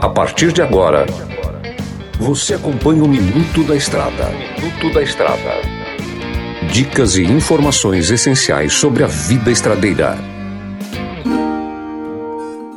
A partir de agora, você acompanha o Minuto da Estrada. Minuto da Estrada. Dicas e informações essenciais sobre a vida estradeira.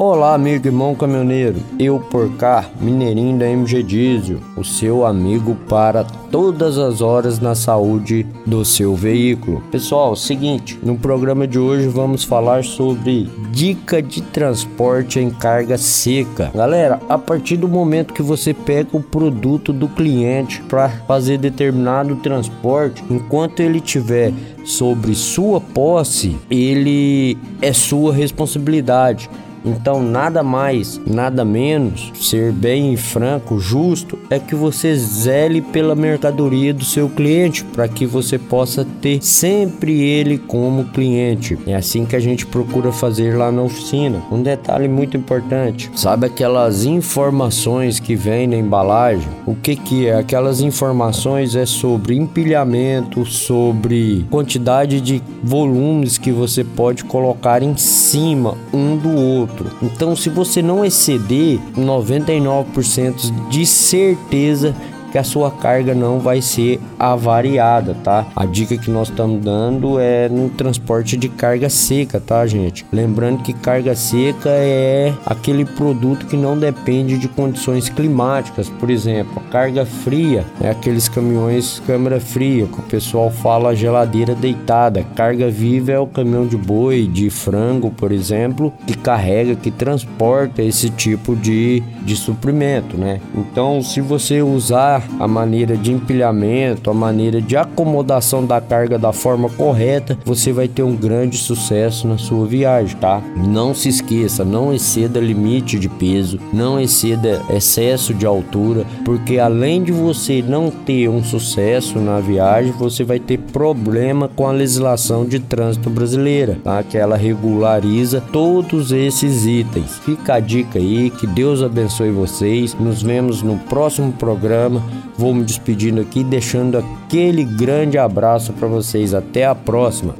Olá, amigo irmão caminhoneiro. Eu por cá, Mineirinho da MG Diesel, o seu amigo para todas as horas na saúde do seu veículo. Pessoal, seguinte, no programa de hoje vamos falar sobre dica de transporte em carga seca. Galera, a partir do momento que você pega o produto do cliente para fazer determinado transporte, enquanto ele tiver sobre sua posse, ele é sua responsabilidade. Então, nada mais, nada menos, ser bem franco, justo, é que você zele pela mercadoria do seu cliente, para que você possa ter sempre ele como cliente. É assim que a gente procura fazer lá na oficina. Um detalhe muito importante: sabe aquelas informações que vêm na embalagem? O que, que é? Aquelas informações é sobre empilhamento, sobre quantidade de volumes que você pode colocar em cima um do outro outro. Então, se você não exceder 99% de certeza que a sua carga não vai ser avariada, tá? A dica que nós estamos dando é no transporte de carga seca, tá, gente? Lembrando que carga seca é aquele produto que não depende de condições climáticas, por exemplo, carga fria é aqueles caminhões câmara fria, que o pessoal fala geladeira deitada. Carga viva é o caminhão de boi, de frango, por exemplo, que carrega, que transporta esse tipo de, de suprimento, né? Então, se você usar a maneira de empilhamento, a maneira de acomodação da carga da forma correta, você vai ter um grande sucesso na sua viagem, tá? Não se esqueça, não exceda limite de peso, não exceda excesso de altura, porque além de você não ter um sucesso na viagem, você vai ter problema com a legislação de trânsito brasileira, tá? Que ela regulariza todos esses itens. Fica a dica aí, que Deus abençoe vocês. Nos vemos no próximo programa. Vou me despedindo aqui, deixando aquele grande abraço para vocês. Até a próxima.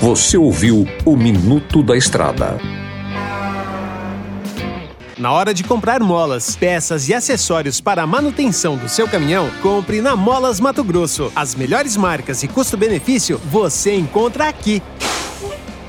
Você ouviu o Minuto da Estrada. Na hora de comprar molas, peças e acessórios para a manutenção do seu caminhão, compre na Molas Mato Grosso. As melhores marcas e custo-benefício você encontra aqui.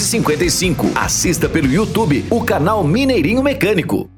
255. Assista pelo YouTube o canal Mineirinho Mecânico.